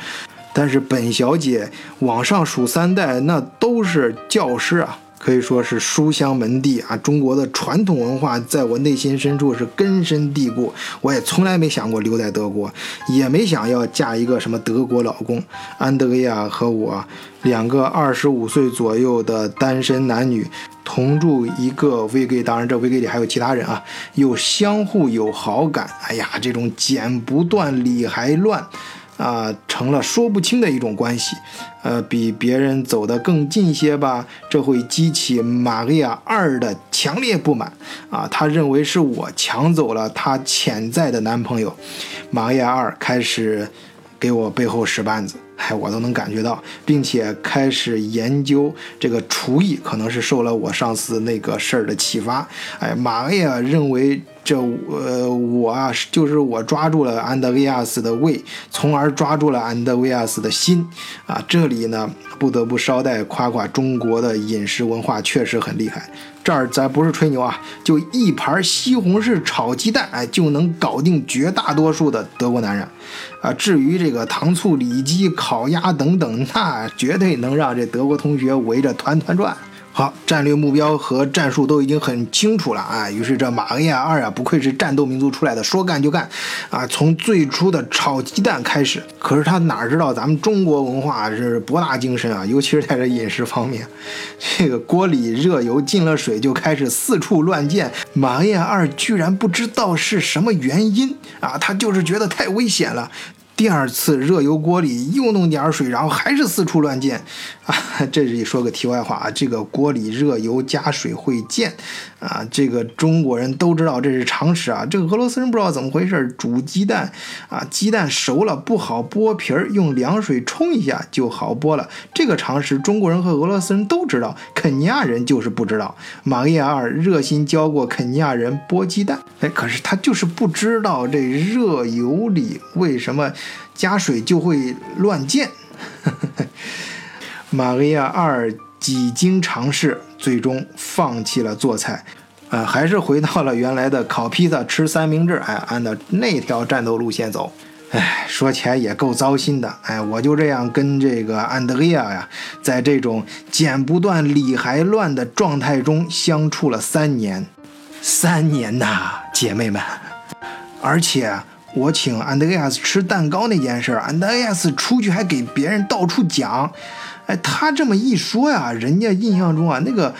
但是本小姐往上数三代，那都是教师啊，可以说是书香门第啊。中国的传统文化在我内心深处是根深蒂固，我也从来没想过留在德国，也没想要嫁一个什么德国老公。安德烈亚和我两个二十五岁左右的单身男女同住一个 v g 当然这 v g 里还有其他人啊，又相互有好感。哎呀，这种剪不断理还乱。啊，成了说不清的一种关系，呃，比别人走得更近些吧，这会激起玛利亚二的强烈不满。啊，他认为是我抢走了他潜在的男朋友，玛利亚二开始给我背后使绊子，哎，我都能感觉到，并且开始研究这个厨艺，可能是受了我上次那个事儿的启发。哎，玛利亚认为。这呃，我啊，就是我抓住了安德维亚斯的胃，从而抓住了安德维亚斯的心啊！这里呢，不得不捎带夸夸中国的饮食文化确实很厉害。这儿咱不是吹牛啊，就一盘西红柿炒鸡蛋，哎，就能搞定绝大多数的德国男人啊！至于这个糖醋里脊、烤鸭等等，那绝对能让这德国同学围着团团转。好，战略目标和战术都已经很清楚了啊！于是这马恩亚二啊，不愧是战斗民族出来的，说干就干啊！从最初的炒鸡蛋开始，可是他哪知道咱们中国文化是博大精深啊，尤其是在这饮食方面，这个锅里热油进了水就开始四处乱溅，马恩亚二居然不知道是什么原因啊，他就是觉得太危险了。第二次热油锅里又弄点水，然后还是四处乱溅，啊，这里说个题外话啊，这个锅里热油加水会溅，啊，这个中国人都知道这是常识啊，这个俄罗斯人不知道怎么回事，煮鸡蛋。啊，鸡蛋熟了不好剥皮儿，用凉水冲一下就好剥了，这个常识中国人和俄罗斯人都知道，肯尼亚人就是不知道。玛利亚热心教过肯尼亚人剥鸡蛋，哎，可是他就是不知道这热油里为什么。加水就会乱溅。玛利亚二几经尝试，最终放弃了做菜，呃，还是回到了原来的烤披萨、吃三明治，哎，按照那条战斗路线走。哎，说起来也够糟心的。哎，我就这样跟这个安德烈亚呀，在这种剪不断、理还乱的状态中相处了三年，三年呐，姐妹们，而且。我请安德烈亚斯吃蛋糕那件事，安德烈亚斯出去还给别人到处讲。哎，他这么一说呀，人家印象中啊，那个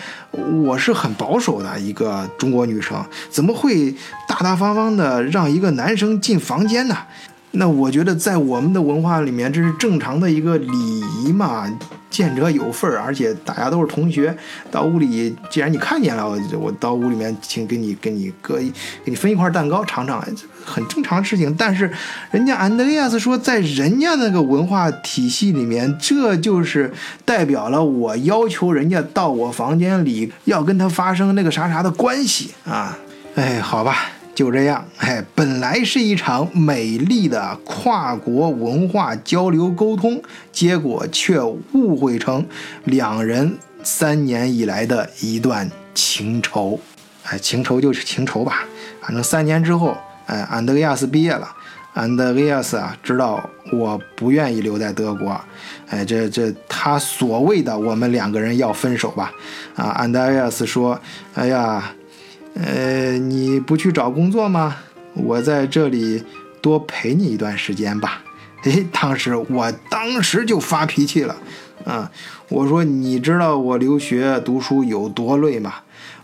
我是很保守的一个中国女生，怎么会大大方方的让一个男生进房间呢？那我觉得在我们的文化里面，这是正常的一个礼仪嘛。见者有份儿，而且大家都是同学，到屋里，既然你看见了，我我到屋里面，请给你给你搁给你分一块蛋糕尝尝，很正常的事情。但是人家安德烈亚斯说，在人家那个文化体系里面，这就是代表了我要求人家到我房间里要跟他发生那个啥啥的关系啊。哎，好吧。就这样，哎，本来是一场美丽的跨国文化交流沟通，结果却误会成两人三年以来的一段情仇。哎，情仇就是情仇吧，反正三年之后，哎，安德烈亚斯毕业了。安德烈亚斯啊，知道我不愿意留在德国，哎，这这他所谓的我们两个人要分手吧？啊，安德烈亚斯说，哎呀。呃，你不去找工作吗？我在这里多陪你一段时间吧。哎，当时我当时就发脾气了，啊，我说你知道我留学读书有多累吗？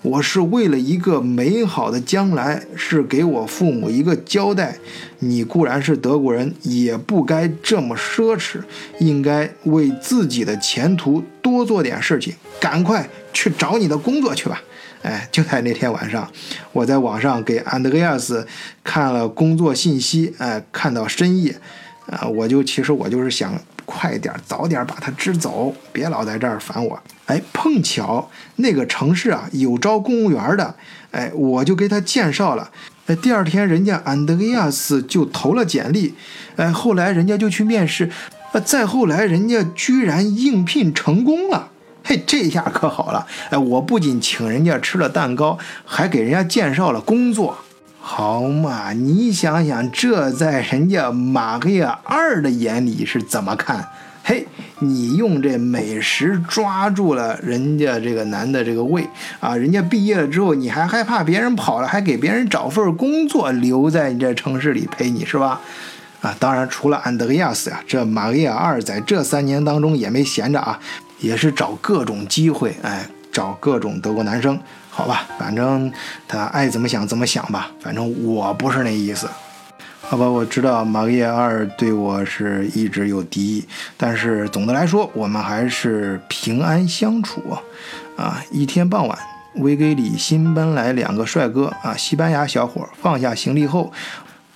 我是为了一个美好的将来，是给我父母一个交代。你固然是德国人，也不该这么奢侈，应该为自己的前途多做点事情。赶快去找你的工作去吧！哎，就在那天晚上，我在网上给安德烈亚斯看了工作信息，哎，看到深夜，啊，我就其实我就是想快点早点把他支走，别老在这儿烦我。哎，碰巧那个城市啊有招公务员的，哎，我就给他介绍了。哎，第二天人家安德烈亚斯就投了简历，哎，后来人家就去面试，呃，再后来人家居然应聘成功了。嘿，这下可好了！哎，我不仅请人家吃了蛋糕，还给人家介绍了工作，好嘛？你想想，这在人家玛利亚二的眼里是怎么看？嘿，你用这美食抓住了人家这个男的这个胃啊！人家毕业了之后，你还害怕别人跑了，还给别人找份工作，留在你这城市里陪你是吧？啊，当然，除了安德烈亚斯呀，这玛利亚二在这三年当中也没闲着啊。也是找各种机会，哎，找各种德国男生，好吧，反正他爱怎么想怎么想吧，反正我不是那意思，好吧，我知道玛丽亚二对我是一直有敌意，但是总的来说，我们还是平安相处啊。一天傍晚，威给里新搬来两个帅哥啊，西班牙小伙放下行李后。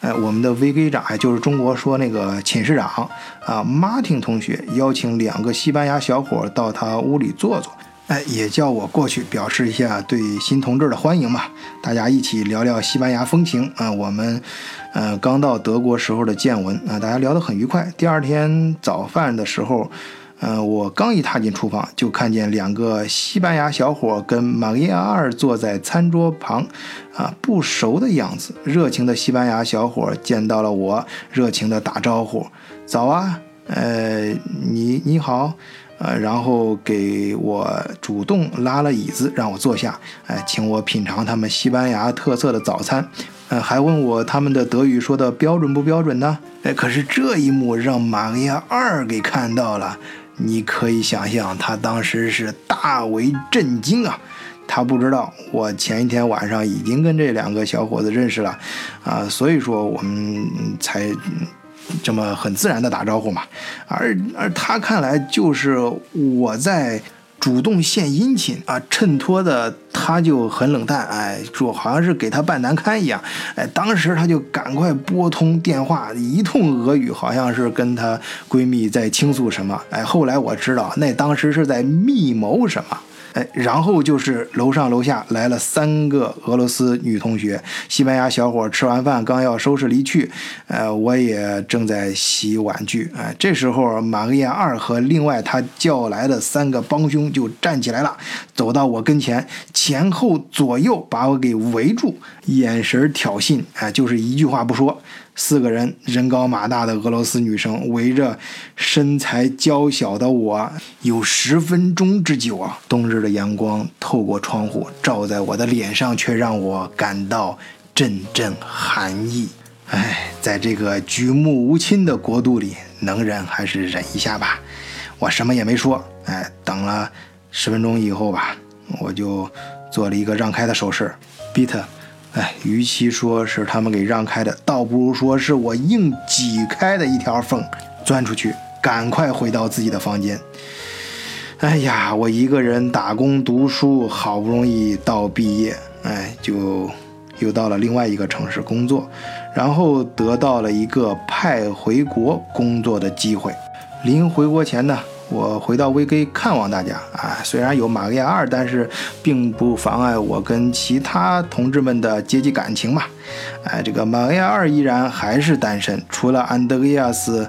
哎，我们的 VK 长，就是中国说那个寝室长啊，Martin 同学邀请两个西班牙小伙到他屋里坐坐，哎，也叫我过去表示一下对新同志的欢迎嘛，大家一起聊聊西班牙风情啊，我们，呃，刚到德国时候的见闻啊，大家聊得很愉快。第二天早饭的时候。嗯，我刚一踏进厨房，就看见两个西班牙小伙跟玛利亚二坐在餐桌旁，啊，不熟的样子。热情的西班牙小伙见到了我，热情的打招呼：“早啊，呃，你你好，呃，然后给我主动拉了椅子让我坐下，哎，请我品尝他们西班牙特色的早餐，呃，还问我他们的德语说的标准不标准呢？哎，可是这一幕让玛利亚二给看到了。你可以想象，他当时是大为震惊啊！他不知道我前一天晚上已经跟这两个小伙子认识了，啊，所以说我们才这么很自然的打招呼嘛。而而他看来就是我在。主动献殷勤啊，衬托的他就很冷淡，哎，说好像是给他办难堪一样，哎，当时他就赶快拨通电话，一通俄语，好像是跟她闺蜜在倾诉什么，哎，后来我知道那当时是在密谋什么。哎，然后就是楼上楼下来了三个俄罗斯女同学，西班牙小伙吃完饭刚要收拾离去，呃，我也正在洗碗具，哎，这时候玛格亚二和另外他叫来的三个帮凶就站起来了，走到我跟前，前后左右把我给围住，眼神挑衅，哎，就是一句话不说。四个人人高马大的俄罗斯女生围着身材娇小的我有十分钟之久啊！冬日的阳光透过窗户照在我的脸上，却让我感到阵阵寒意。哎，在这个举目无亲的国度里，能忍还是忍一下吧。我什么也没说，哎，等了十分钟以后吧，我就做了一个让开的手势，Beat。哎，与其说是他们给让开的，倒不如说是我硬挤开的一条缝，钻出去，赶快回到自己的房间。哎呀，我一个人打工读书，好不容易到毕业，哎，就又到了另外一个城市工作，然后得到了一个派回国工作的机会。临回国前呢。我回到 VK 看望大家啊，虽然有玛利亚二，但是并不妨碍我跟其他同志们的阶级感情嘛。哎，这个玛利亚二依然还是单身，除了安德烈亚斯，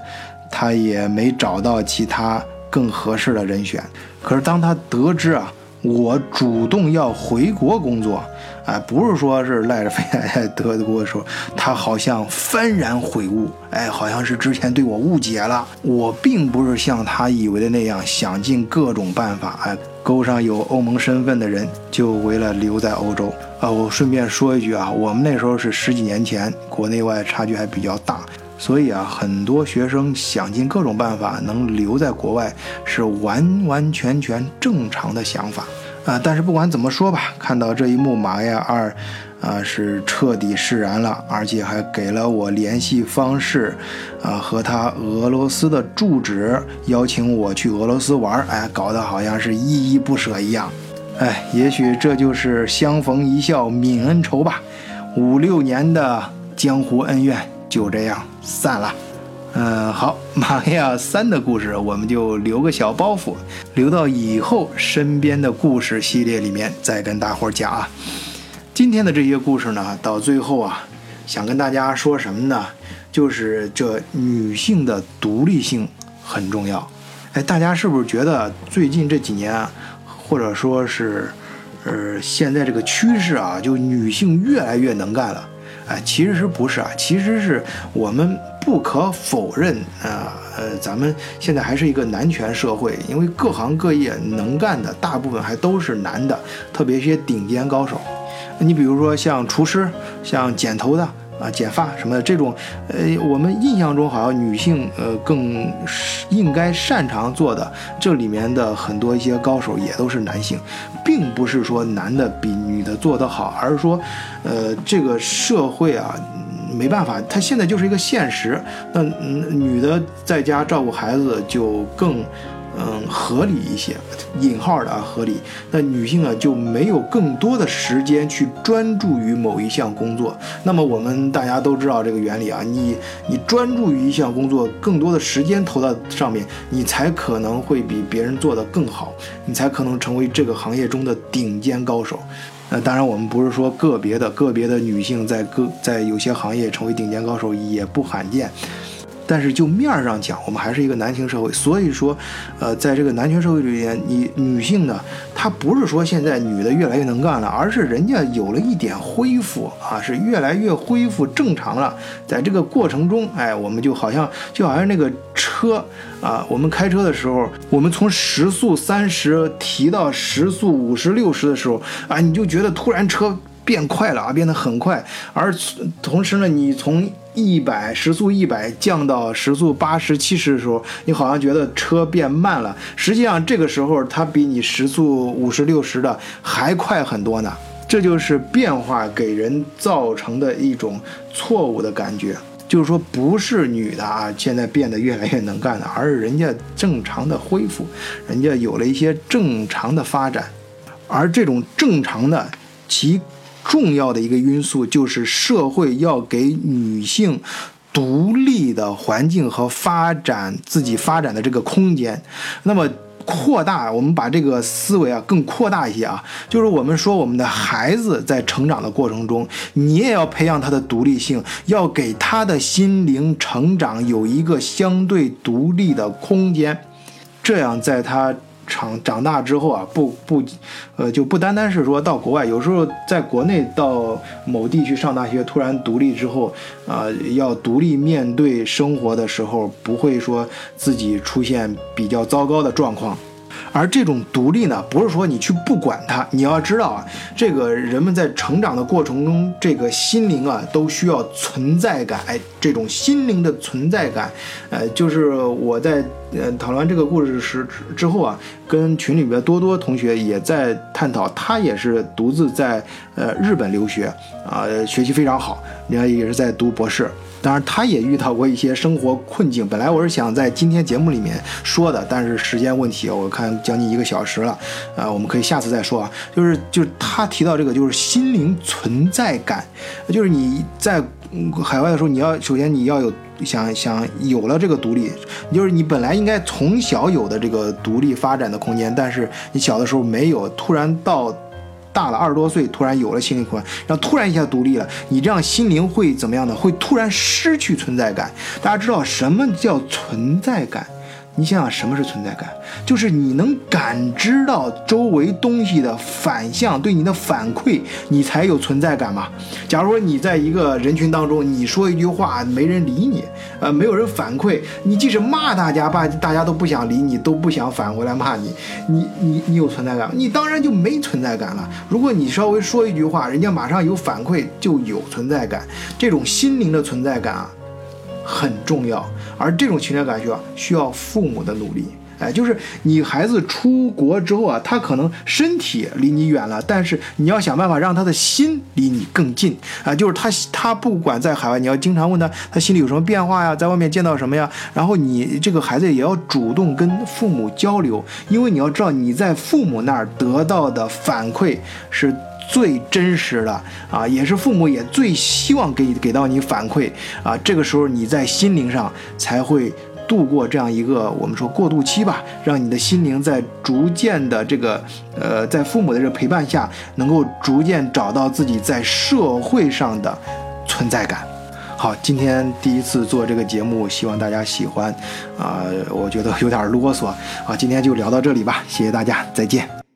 他也没找到其他更合适的人选。可是当他得知啊，我主动要回国工作。哎，不是说是赖着飞在德国的时候，他好像幡然悔悟，哎，好像是之前对我误解了。我并不是像他以为的那样，想尽各种办法，哎，勾上有欧盟身份的人，就为了留在欧洲。啊，我顺便说一句啊，我们那时候是十几年前，国内外差距还比较大，所以啊，很多学生想尽各种办法能留在国外，是完完全全正常的想法。啊，但是不管怎么说吧，看到这一幕，玛利亚二，啊，是彻底释然了，而且还给了我联系方式，啊，和他俄罗斯的住址，邀请我去俄罗斯玩，哎，搞得好像是依依不舍一样，哎，也许这就是相逢一笑泯恩仇吧，五六年的江湖恩怨就这样散了。嗯，好，玛利亚三的故事我们就留个小包袱，留到以后身边的故事系列里面再跟大伙儿讲啊。今天的这些故事呢，到最后啊，想跟大家说什么呢？就是这女性的独立性很重要。哎，大家是不是觉得最近这几年，或者说是，呃，现在这个趋势啊，就女性越来越能干了？哎，其实是不是啊？其实是我们。不可否认啊，呃，咱们现在还是一个男权社会，因为各行各业能干的大部分还都是男的，特别一些顶尖高手。你比如说像厨师，像剪头的啊、剪发什么的这种，呃，我们印象中好像女性呃更应该擅长做的，这里面的很多一些高手也都是男性，并不是说男的比女的做得好，而是说，呃，这个社会啊。没办法，他现在就是一个现实。那女的在家照顾孩子就更，嗯，合理一些，引号的啊，合理。那女性啊就没有更多的时间去专注于某一项工作。那么我们大家都知道这个原理啊，你你专注于一项工作，更多的时间投到上面，你才可能会比别人做得更好，你才可能成为这个行业中的顶尖高手。那当然，我们不是说个别的个别的女性在各在有些行业成为顶尖高手也不罕见。但是就面儿上讲，我们还是一个男性社会，所以说，呃，在这个男权社会里面，你女性呢，她不是说现在女的越来越能干了，而是人家有了一点恢复啊，是越来越恢复正常了。在这个过程中，哎，我们就好像就好像那个车啊，我们开车的时候，我们从时速三十提到时速五十六十的时候啊，你就觉得突然车变快了啊，变得很快，而同时呢，你从一百时速一百降到时速八十七十的时候，你好像觉得车变慢了。实际上这个时候它比你时速五十六十的还快很多呢。这就是变化给人造成的一种错误的感觉，就是说不是女的啊现在变得越来越能干了，而是人家正常的恢复，人家有了一些正常的发展，而这种正常的其。重要的一个因素就是社会要给女性独立的环境和发展自己发展的这个空间。那么扩大，我们把这个思维啊更扩大一些啊，就是我们说我们的孩子在成长的过程中，你也要培养他的独立性，要给他的心灵成长有一个相对独立的空间，这样在他。长长大之后啊，不不，呃，就不单单是说到国外，有时候在国内到某地去上大学，突然独立之后，啊，要独立面对生活的时候，不会说自己出现比较糟糕的状况。而这种独立呢，不是说你去不管它，你要知道啊，这个人们在成长的过程中，这个心灵啊，都需要存在感。哎，这种心灵的存在感，呃，就是我在呃讨论完这个故事时之后啊，跟群里边多多同学也在探讨，他也是独自在呃日本留学啊，学习非常好，人家也是在读博士。当然，他也遇到过一些生活困境。本来我是想在今天节目里面说的，但是时间问题，我看将近一个小时了，啊，我们可以下次再说啊。就是就是他提到这个，就是心灵存在感，就是你在海外的时候，你要首先你要有想想有了这个独立，就是你本来应该从小有的这个独立发展的空间，但是你小的时候没有，突然到。大了二十多岁，突然有了心灵空间，然后突然一下独立了，你这样心灵会怎么样呢？会突然失去存在感。大家知道什么叫存在感？你想想什么是存在感？就是你能感知到周围东西的反向对你的反馈，你才有存在感嘛。假如说你在一个人群当中，你说一句话没人理你，呃，没有人反馈，你即使骂大家吧，大家都不想理你，都不想反过来骂你，你你你有存在感？你当然就没存在感了。如果你稍微说一句话，人家马上有反馈，就有存在感。这种心灵的存在感啊，很重要。而这种情感感需要需要父母的努力，哎，就是你孩子出国之后啊，他可能身体离你远了，但是你要想办法让他的心离你更近啊。就是他他不管在海外，你要经常问他他心里有什么变化呀，在外面见到什么呀。然后你这个孩子也要主动跟父母交流，因为你要知道你在父母那儿得到的反馈是最真实的啊，也是父母也最希望给给到你反馈啊。这个时候你在心灵上才会。度过这样一个我们说过渡期吧，让你的心灵在逐渐的这个呃，在父母的这陪伴下，能够逐渐找到自己在社会上的存在感。好，今天第一次做这个节目，希望大家喜欢。啊，我觉得有点啰嗦啊，今天就聊到这里吧，谢谢大家，再见。